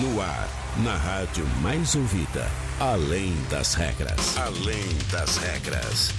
No ar, na rádio mais ouvida. Além das regras. Além das regras.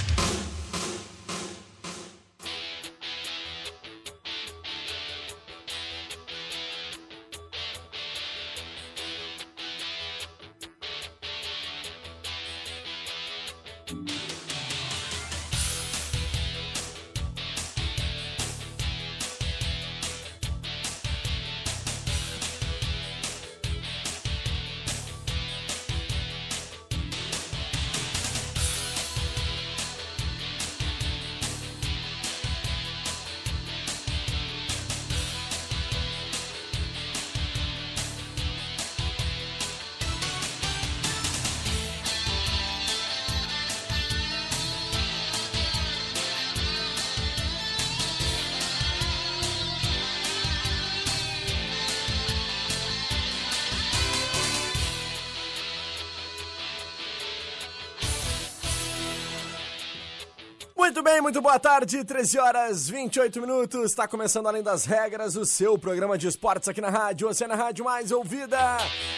Muito bem, muito boa tarde, 13 horas 28 minutos. Está começando Além das Regras, o seu programa de esportes aqui na rádio, você na rádio mais ouvida,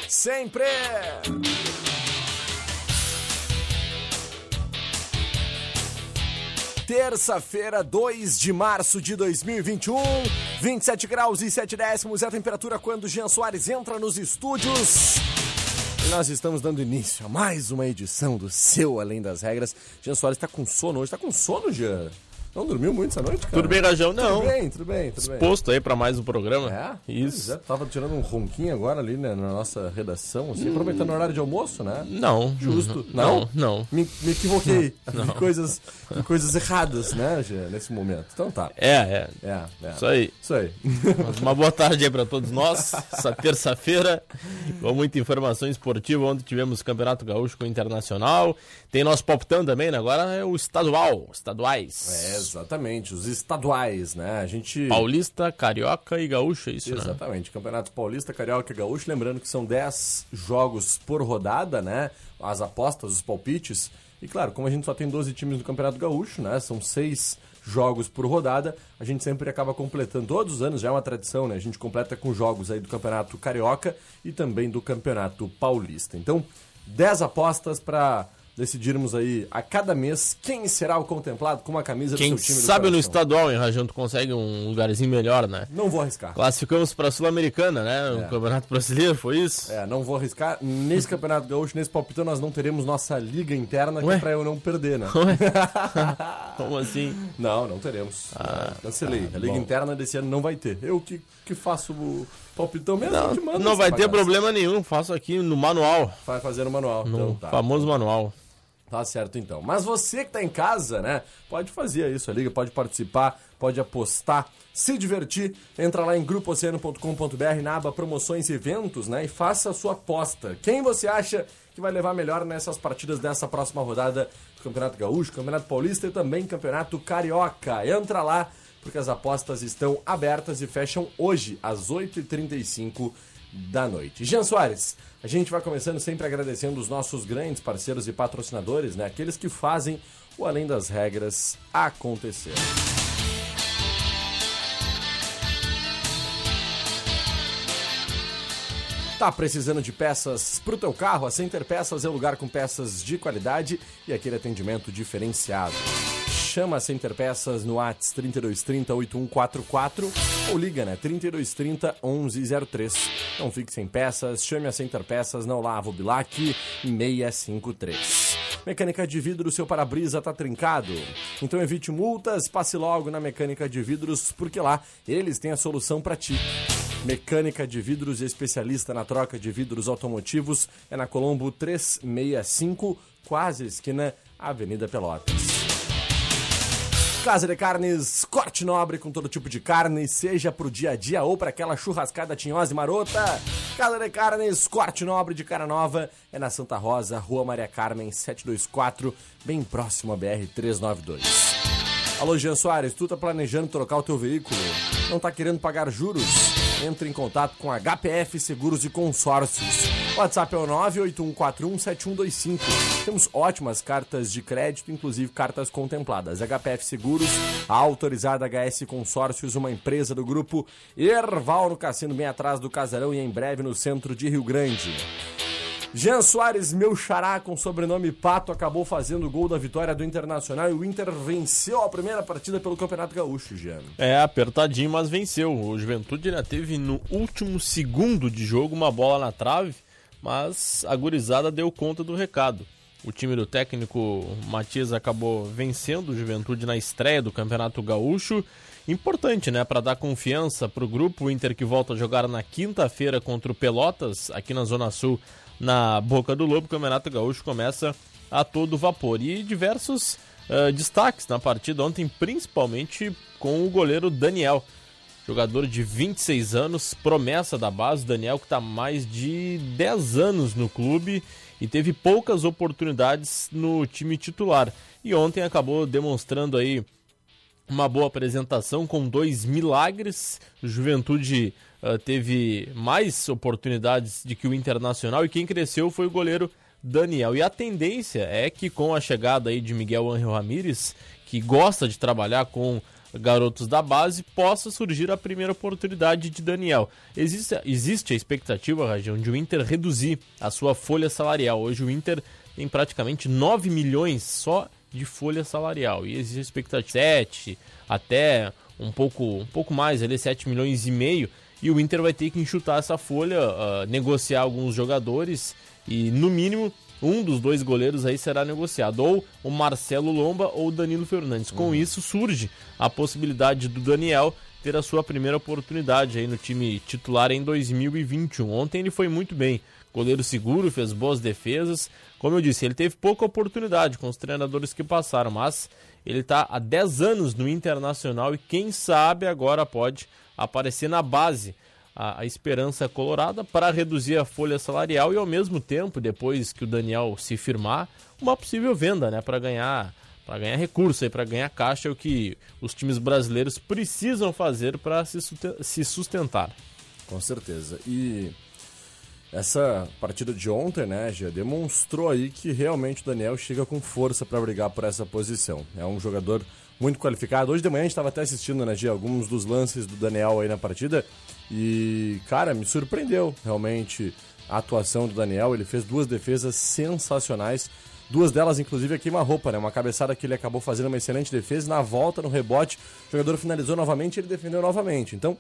sempre. Terça-feira, 2 de março de 2021, 27 graus e 7 décimos é a temperatura quando Jean Soares entra nos estúdios. Nós estamos dando início a mais uma edição do seu Além das Regras. Jean Soares está com sono hoje. Está com sono, Jean? Não dormiu muito essa noite, cara? Tudo bem, Rajão? Não. Tudo bem, tudo bem, tudo bem. Aí pra mais um programa. É? Isso. É, tava tirando um ronquinho agora ali né, na nossa redação, assim, aproveitando o horário de almoço, né? Não. Justo. Não, não. Me, me equivoquei. Vi coisas, vi coisas erradas, né, Jean, nesse momento. Então tá. É, é. É, é. Isso aí. Isso aí. Uma boa tarde aí pra todos nós. Essa terça-feira, com muita informação esportiva, onde tivemos Campeonato Gaúcho com o Internacional. Tem nosso palpitão também, né? Agora é o estadual, estaduais. É, exatamente. Os estaduais, né? A gente. Paulista, Carioca e Gaúcho, é isso, né? Exatamente. Campeonato Paulista, Carioca e Gaúcho. Lembrando que são 10 jogos por rodada, né? As apostas, os palpites. E claro, como a gente só tem 12 times no Campeonato Gaúcho, né? São seis jogos por rodada, a gente sempre acaba completando, todos os anos já é uma tradição, né? A gente completa com jogos aí do Campeonato Carioca e também do Campeonato Paulista. Então, 10 apostas para decidirmos aí a cada mês quem será o contemplado com uma camisa Quem do seu time do sabe no estadual, hein, Rajão, tu consegue um lugarzinho melhor, né? Não vou arriscar. Classificamos pra Sul-Americana, né? O É. Campeonato Brasileiro, foi isso? É, não vou arriscar. Nesse Campeonato Gaúcho, nesse palpitão, nós não teremos nossa liga interna, que é pra eu não perder, né? Como assim? não, não teremos. Ah, É, Cancelei. tá a liga bom. interna desse ano não vai ter. Eu que, que faço o palpitão mesmo, Não, não vai ter problema nenhum, faço aqui no manual, Vai fazer no manual. no Então tá. famoso manual. Tá certo então. Mas você que tá em casa, né? Pode fazer isso, liga pode participar, pode apostar, se divertir. Entra lá em grupooceano.com.br na aba promoções e eventos, né? E faça a sua aposta. Quem você acha que vai levar melhor nessas partidas dessa próxima rodada do Campeonato Gaúcho, Campeonato Paulista e também Campeonato Carioca? Entra lá, porque as apostas estão abertas e fecham hoje, às 8h35 da noite. Jean Soares, a gente vai começando sempre agradecendo os nossos grandes parceiros e patrocinadores, né? Aqueles que fazem o Além das Regras acontecer. Tá precisando de peças pro teu carro? A Center Peças é o lugar com peças de qualidade e aquele atendimento diferenciado. Chama a Center Peças no Whats 3230 8144 ou liga, né? 3230 1103. Não fique sem peças, chame a Center Peças na Olavo Bilac 653. Mecânica de vidro, seu para-brisa tá trincado? Então evite multas, passe logo na Mecânica de Vidros, porque lá eles têm a solução para ti. Mecânica de vidros especialista na troca de vidros automotivos é na Colombo 365, quase esquina Avenida Pelotas. Casa de Carnes, corte nobre com todo tipo de carne, seja pro dia a dia ou para aquela churrascada tinhosa e marota. Casa de Carnes, corte nobre de cara nova, é na Santa Rosa, Rua Maria Carmen 724, bem próximo à BR 392. Alô, Jean Soares, tu tá planejando trocar o teu veículo? Não tá querendo pagar juros? entre em contato com HPF Seguros e Consórcios. O WhatsApp é o 981417125. Temos ótimas cartas de crédito, inclusive cartas contempladas. HPF Seguros, a autorizada HS Consórcios, uma empresa do grupo Erval no Cassino, bem atrás do Casarão e em breve no centro de Rio Grande. Jean Soares, meu xará com sobrenome Pato, acabou fazendo o gol da vitória do Internacional e o Inter venceu a primeira partida pelo Campeonato Gaúcho, Jean. É, apertadinho, mas venceu. O Juventude ainda teve no último segundo de jogo uma bola na trave, mas a gurizada deu conta do recado. O time do técnico Matias acabou vencendo o Juventude na estreia do Campeonato Gaúcho. Importante, né, para dar confiança para o grupo. O Inter que volta a jogar na quinta-feira contra o Pelotas, aqui na Zona Sul na Boca do Lobo. O Campeonato Gaúcho começa a todo vapor. E diversos uh, destaques na partida ontem, principalmente com o goleiro Daniel. Jogador de 26 anos, promessa da base, Daniel que está mais de 10 anos no clube e teve poucas oportunidades no time titular. E ontem acabou demonstrando aí uma boa apresentação com dois milagres. Juventude uh, teve mais oportunidades de que o Internacional e quem cresceu foi o goleiro Daniel. E a tendência é que com a chegada aí de Miguel Ángel Ramírez, que gosta de trabalhar com garotos da base, possa surgir a primeira oportunidade de Daniel. Existe, existe a expectativa, Rajão, de o Inter reduzir a sua folha salarial. Hoje o Inter tem praticamente 9 milhões só de folha salarial. E existe a expectativa 7 até um pouco, um pouco mais, ali 7 milhões e meio. E o Inter vai ter que enxutar essa folha, uh, negociar alguns jogadores e, no mínimo, um dos dois goleiros aí será negociado, ou o Marcelo Lomba ou o Danilo Fernandes. Com uhum. isso surge a possibilidade do Daniel ter a sua primeira oportunidade aí no time titular em 2021. Ontem ele foi muito bem, goleiro seguro, fez boas defesas. Como eu disse, ele teve pouca oportunidade com os treinadores que passaram, mas ele está há 10 anos no Internacional e quem sabe agora pode aparecer na base a, a esperança colorada para reduzir a folha salarial e ao mesmo tempo, depois que o Daniel se firmar, uma possível venda, né, para ganhar para ganhar recurso e para ganhar caixa é o que os times brasileiros precisam fazer para se sustentar. Com certeza. E essa partida de ontem, né, já demonstrou aí que realmente o Daniel chega com força para brigar por essa posição. É um jogador muito qualificado. Hoje de manhã a gente estava até assistindo, né, Gia, alguns dos lances do Daniel aí na partida. E, cara, me surpreendeu realmente a atuação do Daniel. Ele fez duas defesas sensacionais. Duas delas, inclusive, a queima-roupa, né? Uma cabeçada que ele acabou fazendo uma excelente defesa. Na volta, no rebote, o jogador finalizou novamente e ele defendeu novamente. Então,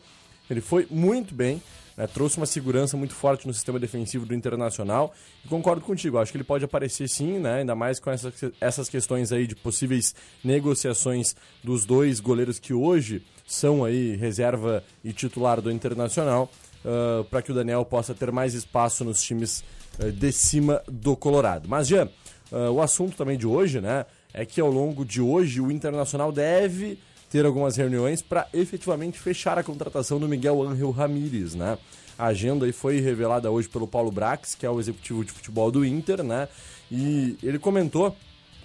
ele foi muito bem. Né, trouxe uma segurança muito forte no sistema defensivo do Internacional. E concordo contigo, acho que ele pode aparecer sim, né, ainda mais com essa, essas questões aí de possíveis negociações dos dois goleiros que hoje são aí reserva e titular do Internacional, uh, para que o Daniel possa ter mais espaço nos times uh, de cima do Colorado. Mas, Jean, uh, o assunto também de hoje, né, é que ao longo de hoje o Internacional deve ter algumas reuniões para efetivamente fechar a contratação do Miguel Ángel Ramírez, né? A agenda aí foi revelada hoje pelo Paulo Brax, que é o executivo de futebol do Inter, né? E ele comentou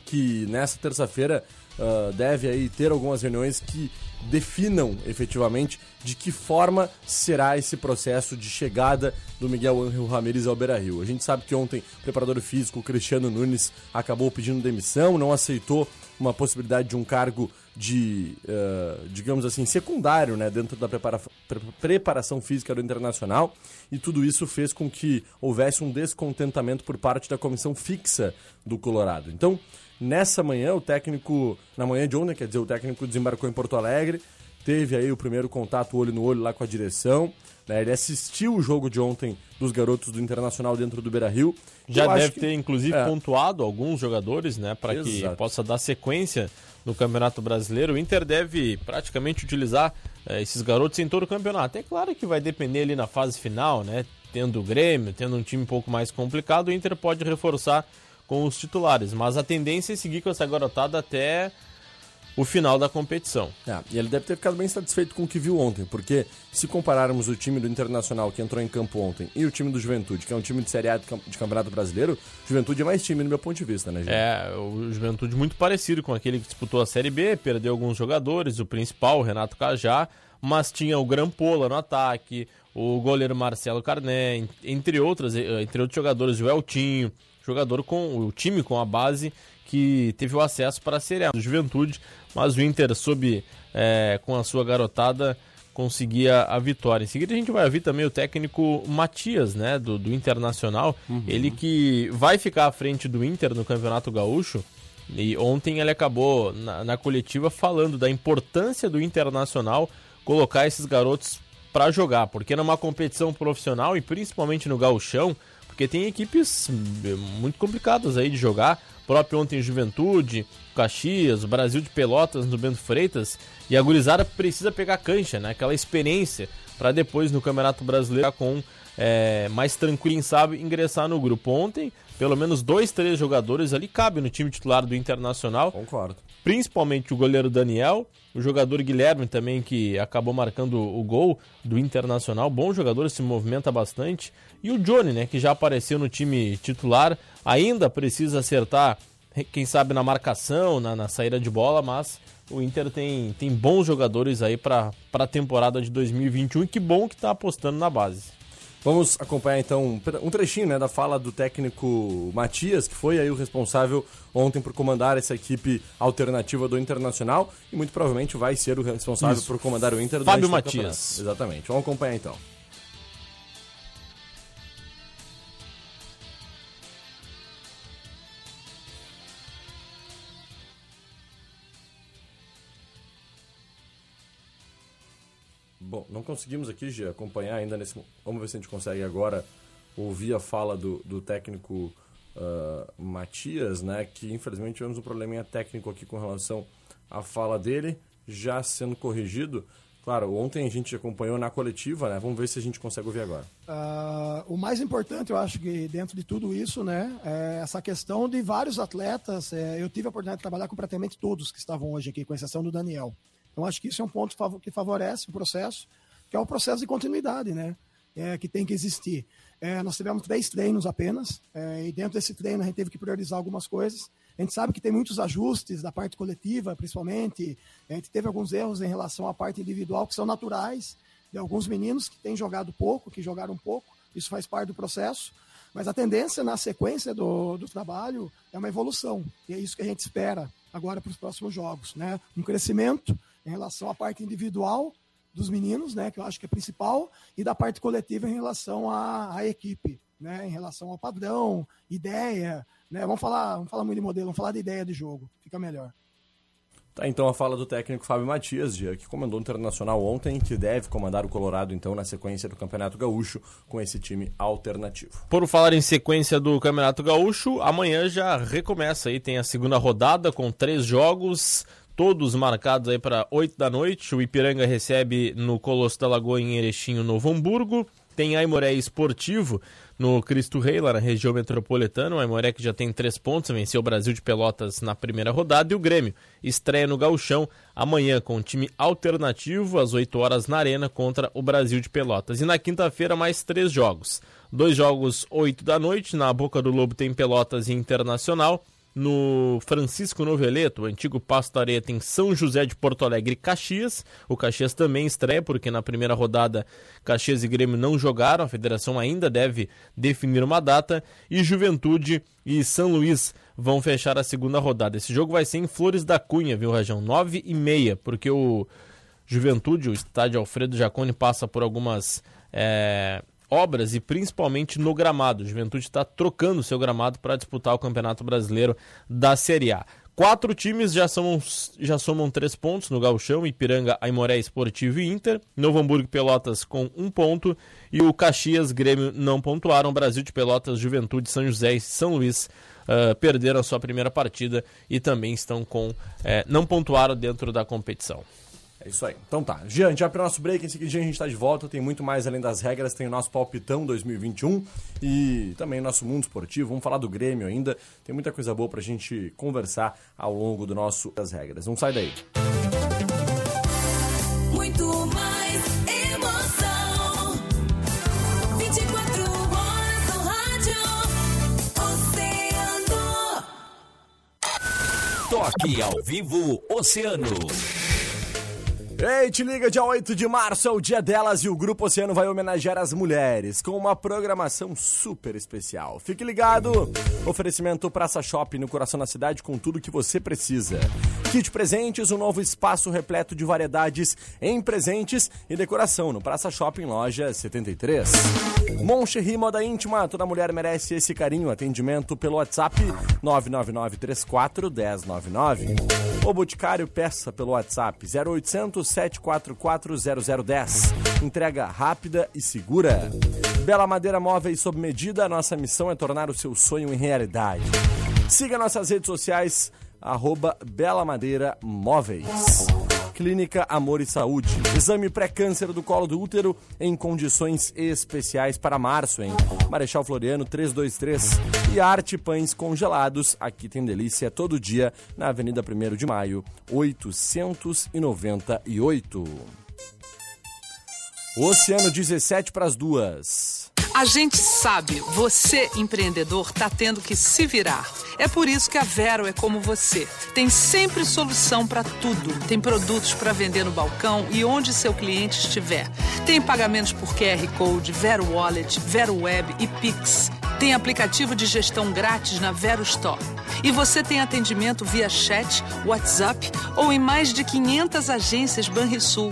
que nessa terça-feira uh, deve aí ter algumas reuniões que definam efetivamente de que forma será esse processo de chegada do Miguel Ángel Ramírez ao Beira-Rio. A gente sabe que ontem o preparador físico Cristiano Nunes acabou pedindo demissão, não aceitou uma possibilidade de um cargo de, uh, digamos assim, secundário né, dentro da prepara pre preparação física do Internacional e tudo isso fez com que houvesse um descontentamento por parte da comissão fixa do Colorado. Então, nessa manhã, o técnico, na manhã de ontem, quer dizer, o técnico desembarcou em Porto Alegre, teve aí o primeiro contato olho no olho lá com a direção, né, ele assistiu o jogo de ontem dos garotos do Internacional dentro do Beira-Rio. Já deve que... ter, inclusive, é. pontuado alguns jogadores, né, para que possa dar sequência no Campeonato Brasileiro. O Inter deve praticamente utilizar é, esses garotos em todo o campeonato. É claro que vai depender ali na fase final, né? Tendo o Grêmio, tendo um time um pouco mais complicado, o Inter pode reforçar com os titulares. Mas a tendência é seguir com essa garotada até o final da competição. É, e ele deve ter ficado bem satisfeito com o que viu ontem, porque se compararmos o time do Internacional que entrou em campo ontem e o time do Juventude, que é um time de Série A de, Campeonato Brasileiro, Juventude é mais time no meu ponto de vista, né, gente? É, o Juventude muito parecido com aquele que disputou a Série B, perdeu alguns jogadores, o principal, o Renato Cajá, mas tinha o Grampola no ataque, o goleiro Marcelo Carné, entre outras, eh, entre outros jogadores, o Eltinho, jogador com o time com a base que teve o acesso para a Série A do Juventude, mas o Inter sob é, com a sua garotada conseguia a vitória. Em seguida a gente vai ouvir também o técnico Matias, né, do, do Internacional, uhum. ele que vai ficar à frente do Inter no Campeonato Gaúcho. E ontem ele acabou na, na coletiva falando da importância do Internacional colocar esses garotos para jogar, porque numa competição profissional e principalmente no gauchão, porque tem equipes hum, muito complicadas aí de jogar, próprio ontem Juventude, Caxias, o Brasil de Pelotas no Bento Freitas, e a gurizada precisa pegar cancha, né? Aquela experiência para depois no Campeonato Brasileiro com é, mais tranquilo, sabe, ingressar no grupo. Ontem, pelo menos dois, três jogadores ali cabem no time titular do Internacional. Concordo. Principalmente o goleiro Daniel, o jogador Guilherme também, que acabou marcando o gol do Internacional. Bom jogador, se movimenta bastante. E o Johnny, né, que já apareceu no time titular, ainda precisa acertar, quem sabe, na marcação, na, na saída de bola, mas o Inter tem, tem bons jogadores aí para a temporada de 2021 e que bom que está apostando na base. Vamos acompanhar então um trechinho né, da fala do técnico Matias, que foi aí o responsável ontem por comandar essa equipe alternativa do Internacional e muito provavelmente vai ser o responsável Isso. por comandar o Inter Fábio Matias. Exatamente. Vamos acompanhar então. Não conseguimos aqui acompanhar ainda nesse. Vamos ver se a gente consegue agora ouvir a fala do, do técnico uh, Matias, né? Que infelizmente tivemos um probleminha técnico aqui com relação à fala dele, já sendo corrigido. Claro, ontem a gente acompanhou na coletiva, né? Vamos ver se a gente consegue ouvir agora. Uh, o mais importante, eu acho que dentro de tudo isso, né, é essa questão de vários atletas. É, eu tive a oportunidade de trabalhar com praticamente todos que estavam hoje aqui, com exceção do Daniel. Então, acho que isso é um ponto que favorece o processo, que é o processo de continuidade, né? É, que tem que existir. É, nós tivemos três treinos apenas, é, e dentro desse treino a gente teve que priorizar algumas coisas. A gente sabe que tem muitos ajustes da parte coletiva, principalmente. A gente teve alguns erros em relação à parte individual que são naturais de alguns meninos que têm jogado pouco, que jogaram pouco. Isso faz parte do processo. Mas a tendência na sequência do, do trabalho é uma evolução. E é isso que a gente espera agora para os próximos jogos. Né? Um crescimento em relação à parte individual dos meninos, né, que eu acho que é principal, e da parte coletiva em relação à, à equipe, né, em relação ao padrão, ideia, né, vamos falar, vamos falar muito de modelo, vamos falar de ideia de jogo, fica melhor. Tá, então a fala do técnico Fábio Matias, que comandou o Internacional ontem, que deve comandar o Colorado então na sequência do Campeonato Gaúcho com esse time alternativo. Por falar em sequência do Campeonato Gaúcho, amanhã já recomeça aí, tem a segunda rodada com três jogos, todos marcados aí para 8 da noite. O Ipiranga recebe no Colosso da Lagoa em Erechim, Novo Hamburgo. Tem Aimoré Esportivo no Cristo Rei, lá na região metropolitana. O Aimoré que já tem três pontos, venceu o Brasil de Pelotas na primeira rodada. E o Grêmio estreia no Gauchão amanhã com um time alternativo, às 8 horas na Arena, contra o Brasil de Pelotas. E na quinta-feira, mais três jogos. Dois jogos, 8 da noite. Na Boca do Lobo tem Pelotas e Internacional no Francisco Noveleto, o antigo Pasto Areta, em São José de Porto Alegre, Caxias. O Caxias também estreia, porque na primeira rodada Caxias e Grêmio não jogaram, a federação ainda deve definir uma data. E Juventude e São Luís vão fechar a segunda rodada. Esse jogo vai ser em Flores da Cunha, viu, Rajão? Nove e meia, porque o Juventude, o estádio Alfredo Jaconi, passa por algumas. É obras e principalmente no gramado. O Juventude está trocando seu gramado para disputar o Campeonato Brasileiro da Série A. Quatro times já somam, já somam três pontos no Gauchão, Ipiranga, Aimoré Esportivo e Inter. Novo Hamburgo Pelotas com um ponto. E o Caxias, Grêmio não pontuaram. Brasil de Pelotas, Juventude, São José e São Luís uh, perderam a sua primeira partida e também estão com. Uh, não pontuaram dentro da competição. É isso aí. Então tá. Jean, a gente vai pro nosso break. Em seguida a gente tá de volta. Tem muito mais além das regras. Tem o nosso palpitão 2021 e também o nosso mundo esportivo. Vamos falar do Grêmio ainda. Tem muita coisa boa pra gente conversar ao longo do nosso das regras. Não sai daí. Muito mais emoção. 24 horas no rádio. Oceano. Toque ao vivo Oceano. Ei, te liga, dia 8 de março é o dia delas e o Grupo Oceano vai homenagear as mulheres com uma programação super especial. Fique ligado! Oferecimento Praça Shopping no coração da cidade com tudo que você precisa. Kit Presentes, um novo espaço repleto de variedades em presentes e decoração no Praça Shopping Loja 73. Moncherry Moda Íntima, toda mulher merece esse carinho. Atendimento pelo WhatsApp 999 34 1099. O Boticário peça pelo WhatsApp 0800 744 0010. Entrega rápida e segura. Bela Madeira Móveis sob medida, nossa missão é tornar o seu sonho em realidade. Siga nossas redes sociais, arroba Bela Madeira Móveis. Clínica Amor e Saúde. Exame pré-câncer do colo do útero em condições especiais para março, hein? Marechal Floriano 323. E Arte Pães Congelados. Aqui tem delícia todo dia na Avenida 1 de Maio, 898. Oceano 17 para as duas. A gente sabe, você empreendedor está tendo que se virar. É por isso que a Vero é como você. Tem sempre solução para tudo. Tem produtos para vender no balcão e onde seu cliente estiver. Tem pagamentos por QR Code, Vero Wallet, Vero Web e Pix. Tem aplicativo de gestão grátis na Vero Store. E você tem atendimento via chat, WhatsApp ou em mais de 500 agências Banrisul.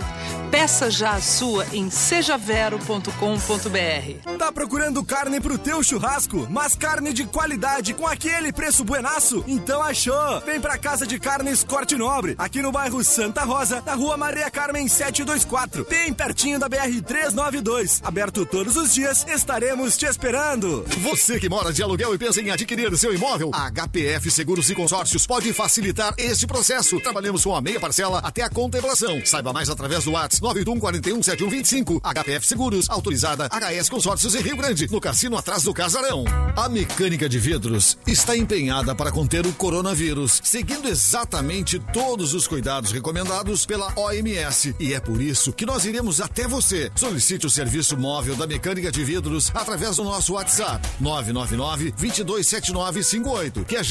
Peça já a sua em sejavero.com.br. Tá procurando carne pro teu churrasco, mas carne de qualidade com aquele preço buenaço? Então achou! Vem pra Casa de Carnes Corte Nobre, aqui no bairro Santa Rosa, na rua Maria Carmen 724, bem pertinho da BR 392. Aberto todos os dias, estaremos te esperando. Você que mora de aluguel e pensa em adquirir seu imóvel, a HPF Seguros e Consórcios pode facilitar este processo. Trabalhamos com a meia parcela até a contemplação. Saiba mais através do WhatsApp 981 41 7125. HPF Seguros, autorizada HS Consórcios em Rio Grande, no cassino atrás do Casarão. A mecânica de vidros está empenhada para conter o coronavírus, seguindo exatamente todos os cuidados recomendados pela OMS. E é por isso que nós iremos até você. Solicite o serviço móvel da mecânica de vidros através do nosso WhatsApp 999 227958, que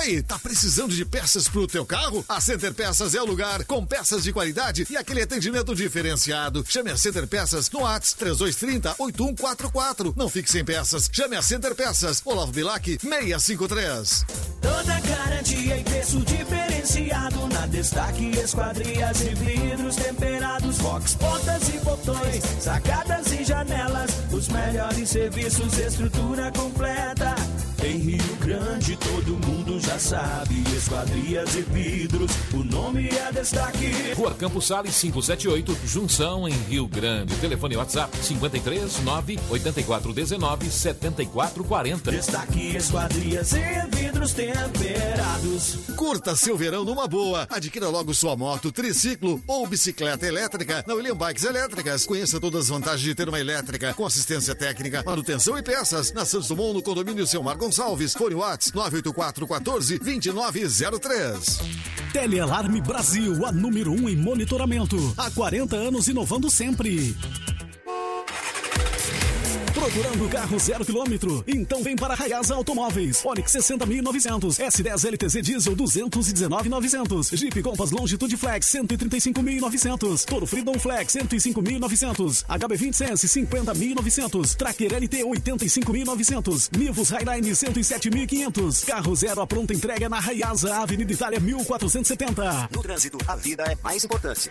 Aí, tá precisando de peças pro teu carro? A Center Peças é o lugar com peças de qualidade e aquele atendimento diferenciado. Chame a Center Peças no Whats 3230 8144. Não fique sem peças. Chame a Center Peças. Olavo Bilac 653. Toda garantia e preço diferenciado na Destaque Esquadrias e vidros temperados, box, portas e botões, sacadas e janelas, os melhores serviços, estrutura completa. Em Rio Grande todo mundo já sabe, Esquadrias e vidros, o nome é Destaque. Rua Campos Sales 578, Junção em Rio Grande. Telefone WhatsApp 53 9 84 19 74 40. Destaque Esquadrias e vidros temperados. Curta seu verão numa boa. Adquira logo sua moto, triciclo ou bicicleta elétrica na William Bikes Elétricas. Conheça todas as vantagens de ter uma elétrica com assistência técnica, manutenção e peças. Na Santos Dumont, no condomínio Selmar Gonçalves. Fone Whats 984 14 2903. Telealarme Brasil, a número 1 um em monitoramento. Há 40 anos inovando sempre. Procurando carro zero quilômetro? Então vem para Raiasa Automóveis. Onix 60.900, S10 LTZ Diesel 219.900, Jeep Compass Longitude Flex 135.900, Toro Freedom Flex 105.900, HB20 Sense 50.900, Tracker LT 85.900, Nivus Highline 107.500. Carro zero a pronta entrega na Raiasa Avenida Itália 1470. No trânsito, a vida é mais importante.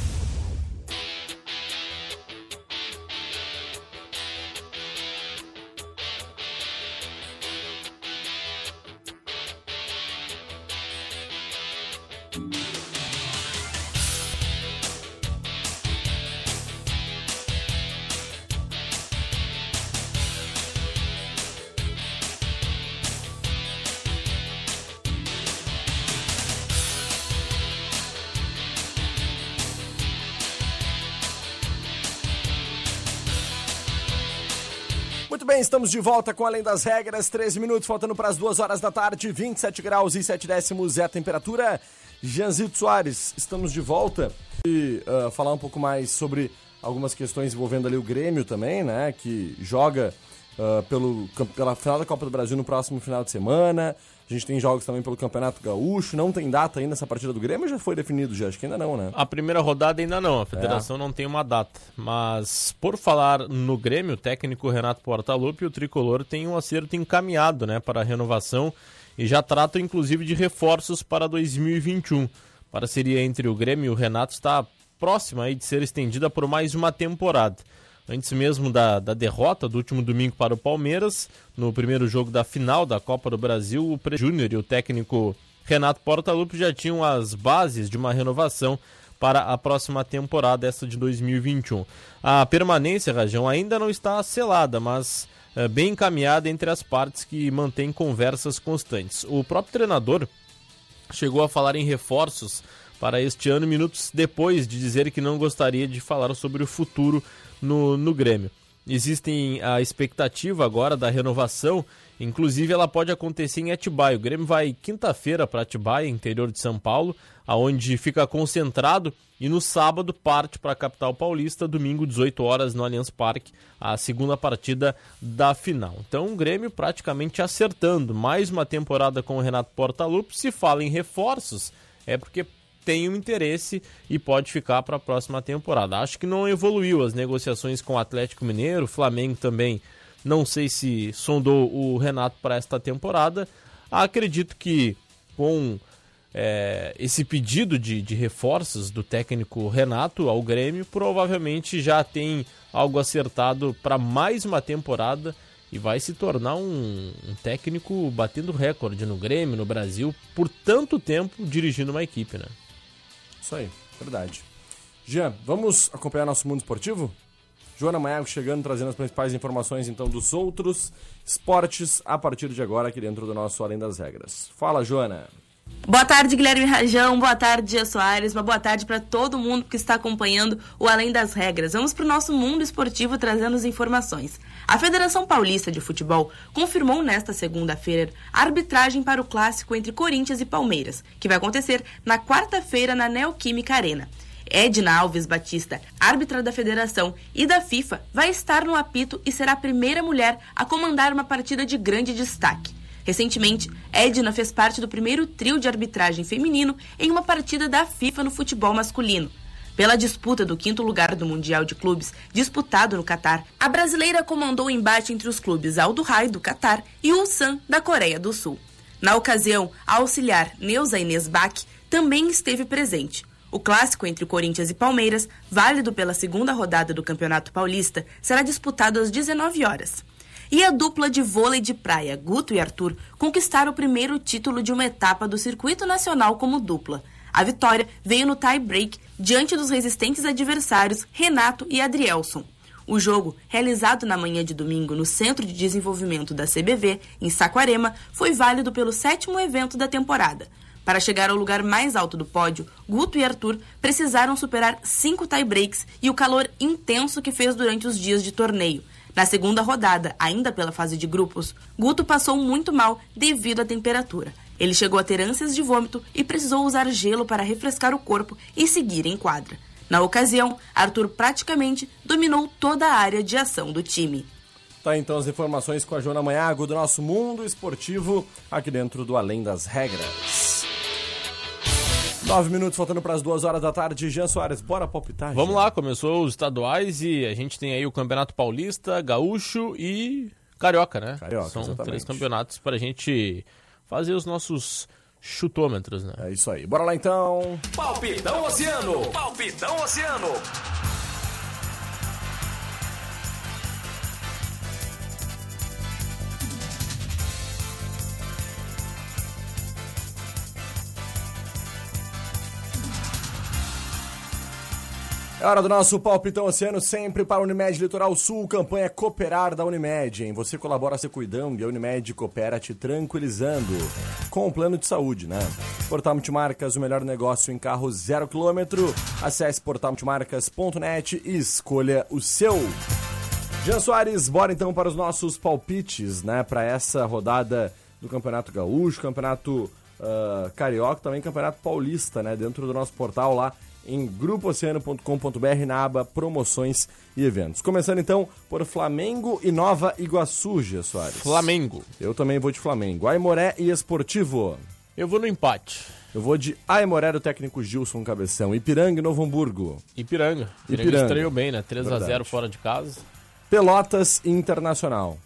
Estamos de volta com Além das Regras, 13 minutos, faltando para as 2 horas da tarde, 27 graus e 7 décimos é a temperatura. Janzito Soares, estamos de volta. E uh, falar um pouco mais sobre algumas questões envolvendo ali o Grêmio também, né, que joga uh, pelo, pela final da Copa do Brasil no próximo final de semana. A gente tem jogos também pelo Campeonato Gaúcho. Não tem data ainda essa partida do Grêmio já foi definido já? Acho que ainda não, né? A primeira rodada ainda não, a federação é. não tem uma data. Mas por falar no Grêmio, o técnico Renato Portaluppi, o tricolor tem um acerto encaminhado né, para a renovação e já trata inclusive de reforços para 2021. A parceria entre o Grêmio e o Renato está próxima aí de ser estendida por mais uma temporada antes mesmo da, da derrota do último domingo para o Palmeiras, no primeiro jogo da final da Copa do Brasil, o Pre Júnior e o técnico Renato Portaluppi já tinham as bases de uma renovação para a próxima temporada, essa de 2021. A permanência, Rajão, ainda não está selada, mas é, bem encaminhada entre as partes que mantêm conversas constantes. O próprio treinador chegou a falar em reforços para este ano, minutos depois de dizer que não gostaria de falar sobre o futuro no, no Grêmio. Existem a expectativa agora da renovação, inclusive ela pode acontecer em Atibaia. O Grêmio vai quinta-feira para Atibaia, interior de São Paulo, aonde fica concentrado e no sábado parte para a capital paulista, domingo 18 horas no Allianz Parque, a segunda partida da final. Então o Grêmio praticamente acertando mais uma temporada com o Renato Portaluppi. Se fala em reforços, é porque tem um interesse e pode ficar para a próxima temporada. Acho que não evoluiu as negociações com o Atlético Mineiro, Flamengo também. Não sei se sondou o Renato para esta temporada. Acredito que com é, esse pedido de, de reforços do técnico Renato ao Grêmio, provavelmente já tem algo acertado para mais uma temporada e vai se tornar um, um, técnico batendo recorde no Grêmio, no Brasil, por tanto tempo dirigindo uma equipe, né? Isso aí, verdade. Jean, vamos acompanhar nosso mundo esportivo? Joana Maiago chegando, trazendo as principais informações então dos outros esportes a partir de agora aqui dentro do nosso Além das Regras. Fala, Joana. Boa tarde, Guilherme Rajão. Boa tarde, Gia Soares. Uma boa tarde para todo mundo que está acompanhando o Além das Regras. Vamos para o nosso mundo esportivo trazendo as informações. A Federação Paulista de Futebol confirmou nesta segunda-feira a arbitragem para o clássico entre Corinthians e Palmeiras, que vai acontecer na quarta-feira na Neoquímica Arena. Edna Alves Batista, árbitra da federação e da FIFA, vai estar no apito e será a primeira mulher a comandar uma partida de grande destaque. Recentemente, Edna fez parte do primeiro trio de arbitragem feminino em uma partida da FIFA no futebol masculino. Pela disputa do quinto lugar do Mundial de Clubes, disputado no Catar, a brasileira comandou o embate entre os clubes Al Duhai, do Catar, e Ulsan, da Coreia do Sul. Na ocasião, a auxiliar Neuza Inês Bach também esteve presente. O clássico entre Corinthians e Palmeiras, válido pela segunda rodada do Campeonato Paulista, será disputado às 19 horas. E a dupla de vôlei de praia, Guto e Arthur, conquistaram o primeiro título de uma etapa do Circuito Nacional como dupla. A vitória veio no tie-break diante dos resistentes adversários Renato e Adrielson. O jogo, realizado na manhã de domingo no Centro de Desenvolvimento da CBV, em Saquarema, foi válido pelo sétimo evento da temporada. Para chegar ao lugar mais alto do pódio, Guto e Arthur precisaram superar cinco tie-breaks e o calor intenso que fez durante os dias de torneio. Na segunda rodada, ainda pela fase de grupos, Guto passou muito mal devido à temperatura. Ele chegou a ter ânsias de vômito e precisou usar gelo para refrescar o corpo e seguir em quadra. Na ocasião, Arthur praticamente dominou toda a área de ação do time. Tá então as informações com a Joana Manhago do nosso mundo esportivo aqui dentro do Além das Regras. Nove minutos faltando para as duas horas da tarde. Jean Soares, bora palpitar. Vamos lá, começou os estaduais e a gente tem aí o Campeonato Paulista, Gaúcho e Carioca, né? Carioca, São exatamente. três campeonatos para a gente fazer os nossos chutômetros, né? É isso aí. Bora lá então. Palpitão Oceano. Palpitão Oceano. É hora do nosso palpitão oceano, sempre para a Unimed Litoral Sul, campanha Cooperar da Unimed, hein? Você colabora se cuidando e a Unimed coopera te tranquilizando. Com o plano de saúde, né? Portal Multimarcas, o melhor negócio em carro zero quilômetro. Acesse portalmultimarcas.net e escolha o seu. Jean Soares, bora então para os nossos palpites, né? Para essa rodada do Campeonato Gaúcho, Campeonato ah, Carioca, também Campeonato Paulista, né? Dentro do nosso portal lá em grupooceano.com.br na aba promoções e eventos. Começando então por Flamengo e Nova Iguaçu, Jean Soares. Flamengo. Eu também vou de Flamengo. Aimoré e Esportivo. Eu vou no empate. Eu vou de Aimoré do técnico Gilson Cabeção. Ipiranga e Novo Hamburgo. Ipiranga. Ipiranga, Ipiranga. estreou bem, né? 3x0 Verdade. fora de casa. Pelotas Internacional.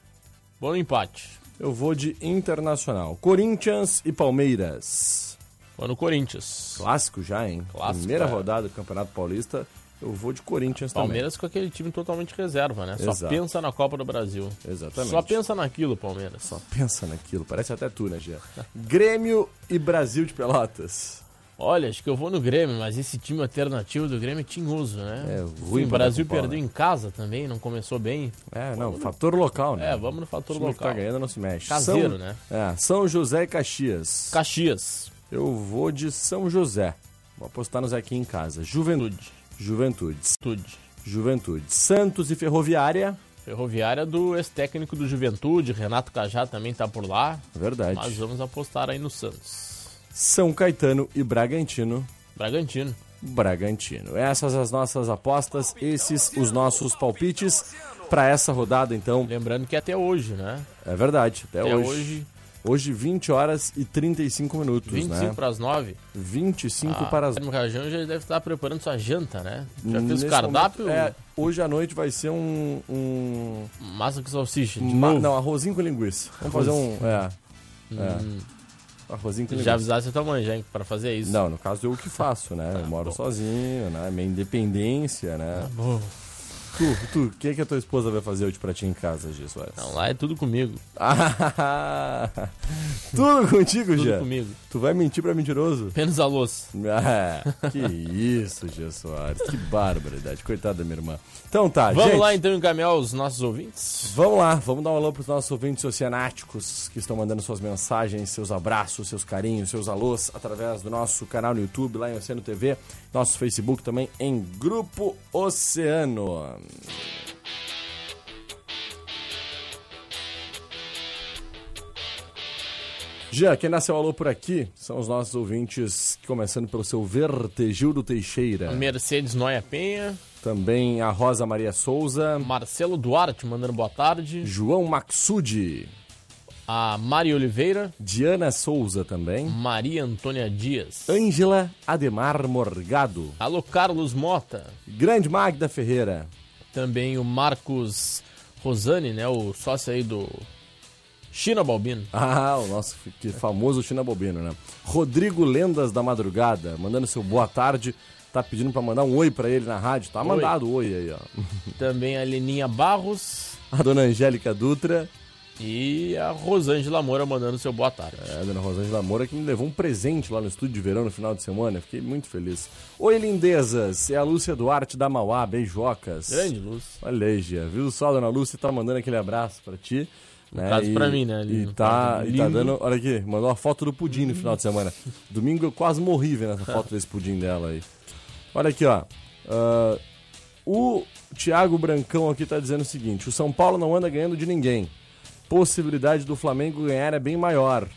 Vou no empate. Eu vou de Internacional. Corinthians e Palmeiras. Vou no Corinthians. Clássico já, hein? Clássico, Primeira é. rodada do Campeonato Paulista. Eu vou de Corinthians Palmeiras com aquele time totalmente reserva, né? Só Exato. pensa na Copa do Brasil. também. Exatamente. Só pensa naquilo, Palmeiras. Só pensa naquilo. Parece até tu, né, Gia? Grêmio e Brasil de Pelotas. Olha, acho que eu vou no Grêmio, mas esse time alternativo do Grêmio é tinhoso, né? É, ruim o Brasil perdeu né? em casa também, não começou bem. É, não, fator local, né? É, vamos no fator O time que local. tá ganhando não se mexe. Caseiro, São, né? É, São José e Caxias. Caxias. Eu vou de São José. Vou apostar no Zequinha em casa. Juventude. Juventude. Tude. Juventude. Santos e Ferroviária. Ferroviária do ex-técnico do Juventude, Renato Cajá também tá por lá. Verdade. Mas vamos apostar aí no Santos. São Caetano e Bragantino. Bragantino. Bragantino. Essas as nossas apostas, esses os nossos palpites para essa rodada, então. Lembrando que é até hoje, né? É verdade, até, Até hoje. hoje. Hoje, 20 horas e 35 minutos, 25 né? para as 9. 25 Ah, para as Guilherme Rajão já deve estar preparando sua janta, né? Já fez Nesse o cardápio? momento, é, hoje à noite vai ser um. um Massa com salsicha. De ma- novo. não, arrozinho com linguiça. Vamos fazer um. É. é. Hum. Arrozinho com Já linguiça. avisasse a tua mãe já pra fazer isso. Não, no caso eu o que faço, né? Eu moro bom. sozinho, né? Minha independência, né? Bom, Tu, tu, o que, que a tua esposa vai fazer hoje pra ti em casa, Soares? não, lá é tudo comigo. Tudo contigo, Tudo comigo. Tu vai mentir pra mentiroso? Menos a louça. Ah, que isso, Gia Soares. Que barbaridade. Coitada da minha irmã. Então tá, Vamos gente. lá então encaminhar os nossos ouvintes? Vamos lá, vamos dar um alô pros nossos ouvintes oceanáticos que estão mandando suas mensagens, seus abraços, seus carinhos, seus alôs através do nosso canal no YouTube, lá em Oceano TV, nosso Facebook também em Grupo Oceano. Já, quem nasceu alô por aqui são os nossos ouvintes, começando pelo seu Vertegildo Teixeira. Mercedes Noia Penha, Também a Rosa Maria Souza, Marcelo Duarte mandando boa tarde, João Maxudi, a Mari Oliveira, Diana Souza também, Maria Antônia Dias, Ângela Ademar Morgado, alô Carlos Mota, Grande Magda Ferreira, também o Marcos Rosani, né, o sócio aí do China Balbino. ah, o nosso que famoso China Bobino, né? Rodrigo Lendas da Madrugada, mandando seu boa tarde, tá pedindo pra mandar um oi pra ele na rádio, tá Oi. mandado oi aí, ó. Também a Leninha Barros A dona Angélica Dutra, e a Rosângela Moura mandando seu boa tarde. é, a dona Rosângela Moura que me levou um presente lá no estúdio de verão no final de semana, fiquei muito feliz. Oi, lindezas, é a Lúcia Duarte da Mauá, beijocas. Grande luz. Olha aí, Gia. Viu só, dona Lúcia tá mandando aquele abraço pra ti. Né? caso pra mim, né, ali E tá, e tá dando. Olha aqui, mandou uma foto do pudim no final de semana. Domingo eu quase morri vendo essa foto desse pudim dela aí. Olha aqui, ó. Ah, o Thiago Brancão aqui tá dizendo o seguinte: o São Paulo não anda ganhando de ninguém. Possibilidade do Flamengo ganhar é bem maior.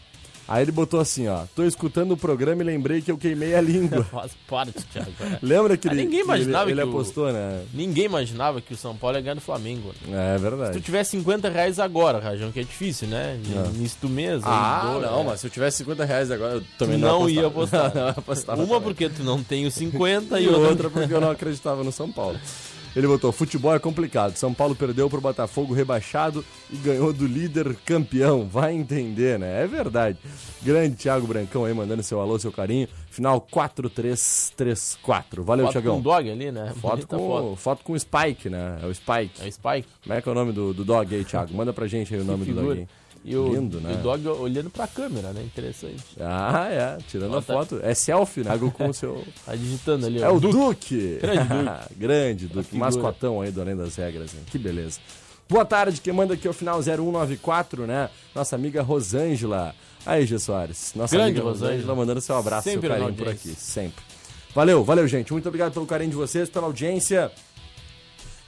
Aí ele botou assim, ó. Tô escutando o programa e lembrei que eu queimei a língua. Faz parte, Thiago. é. Lembra que Ah, ele, ninguém que imaginava ele, ele que o- apostou, né? Ninguém imaginava que o São Paulo ia ganhar do Flamengo. né? É Se verdade. tu tiver 50 reais agora, Rajão, que é difícil, né? No Não. início do mês. Ah, não, é. mas se eu tivesse 50 reais agora, eu também não, não, ia apostar. Não, apostava Uma também. porque tu não tem os 50 E e outra porque eu não acreditava no São Paulo. Ele botou: futebol é complicado. São Paulo perdeu pro Botafogo rebaixado e ganhou do líder campeão. Vai entender, né? É verdade. Grande Thiago Brancão aí mandando seu alô, seu carinho. Final 4334. Valeu, Foto Thiagão. com o dog ali, né? Foto Bonita com, foto. com o Spike, né? É o Spike. É o Spike. Como é que é o nome do, do dog aí, Thiago? Manda pra gente aí o nome do dog aí. E o, Lindo, né? o dog olhando pra câmera, né? Interessante. Ah, é. Tirando a tá- foto. É selfie, né? Com o seu. Tá digitando ali, É ó. o Duque. Grande Duque. Grande Duque. Mascotão aí do Além das Regras. hein? Que beleza. Boa tarde, quem manda aqui é o final 0194, né? Nossa amiga Rosângela. Aí, Gê Soares. Nossa Grande amiga Rosângela. Rosângela. mandando seu abraço, Sempre seu carinho por aqui. Sempre. Valeu, valeu, gente. Muito obrigado pelo carinho de vocês, pela audiência.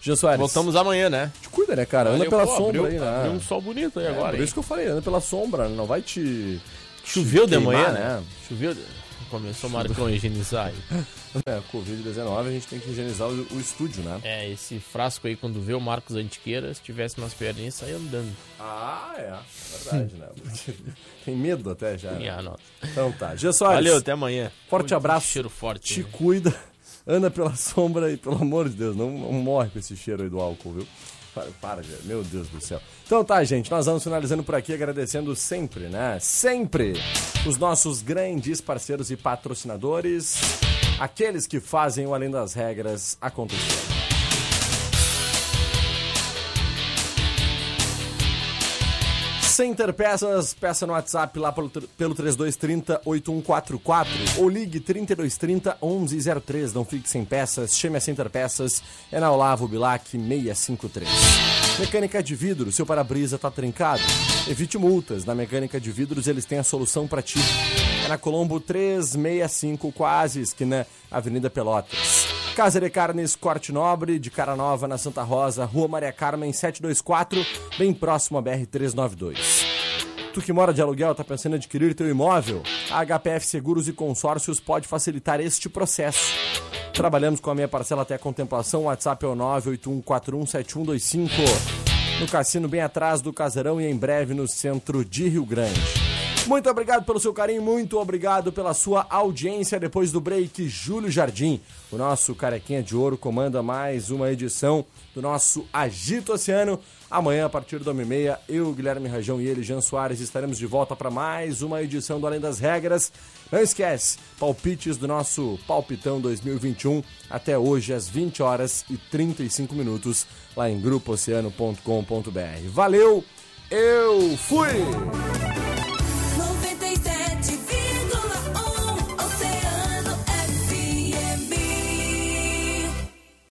Jean Soares. Voltamos amanhã, né? Te cuida, né, cara? Anda pela pô, sombra abriu- aí, né? abriu um sol bonito aí É, agora, Por hein? isso que eu falei, anda pela sombra, não vai te. Choveu te de queimar, manhã, né? Choveu. de- Começou o Marcão a higienizar aí. É, Covid-19, a gente tem que higienizar o, o estúdio, né? É, esse frasco aí, quando vê o Marcos Antiqueira, se tivesse umas perninhas, saia andando. Ah, é. Verdade, né? Tem medo até já. né? Então tá. Gia Soares. Valeu, até amanhã. Forte Ui, abraço. Cheiro forte. Te cuida. Anda pela sombra e, pelo amor de Deus, não, não morre com esse cheiro aí do álcool, viu? Para, para, meu Deus do céu. Então tá, gente, nós vamos finalizando por aqui, agradecendo sempre, né? Sempre os nossos grandes parceiros e patrocinadores, aqueles que fazem o Além das Regras acontecer. Center Peças, peça no WhatsApp lá pelo, pelo 3230-8144 ou ligue 3230-1103. Não fique sem peças, chame a Center Peças, é na Olavo Bilac 653. Mecânica de vidro, seu para-brisa tá trincado? Evite multas, na Mecânica de Vidros eles têm a solução para ti. É na Colombo 365, quase, esquina Avenida Pelotas. Casa de Carnes Corte Nobre, de Cara Nova, na Santa Rosa, Rua Maria Carmen 724, bem próximo à BR-392. Tu que mora de aluguel, tá pensando em adquirir teu imóvel? A HPF Seguros e Consórcios pode facilitar este processo. Trabalhamos com a minha parcela até a contemplação, o WhatsApp é o 981417125. No cassino bem atrás do Casarão e em breve no centro de Rio Grande. Muito obrigado pelo seu carinho, muito obrigado pela sua audiência. Depois do break, Júlio Jardim, o nosso carequinha de ouro, comanda mais uma edição do nosso Agito Oceano. Amanhã, a partir da 1h30, eu, Guilherme Rajão e ele, Jean Soares, estaremos de volta para mais uma edição do Além das Regras. Não esquece, palpites do nosso Palpitão 2021 até hoje às 20 horas e 35 minutos lá em grupooceano.com.br. Valeu, eu fui!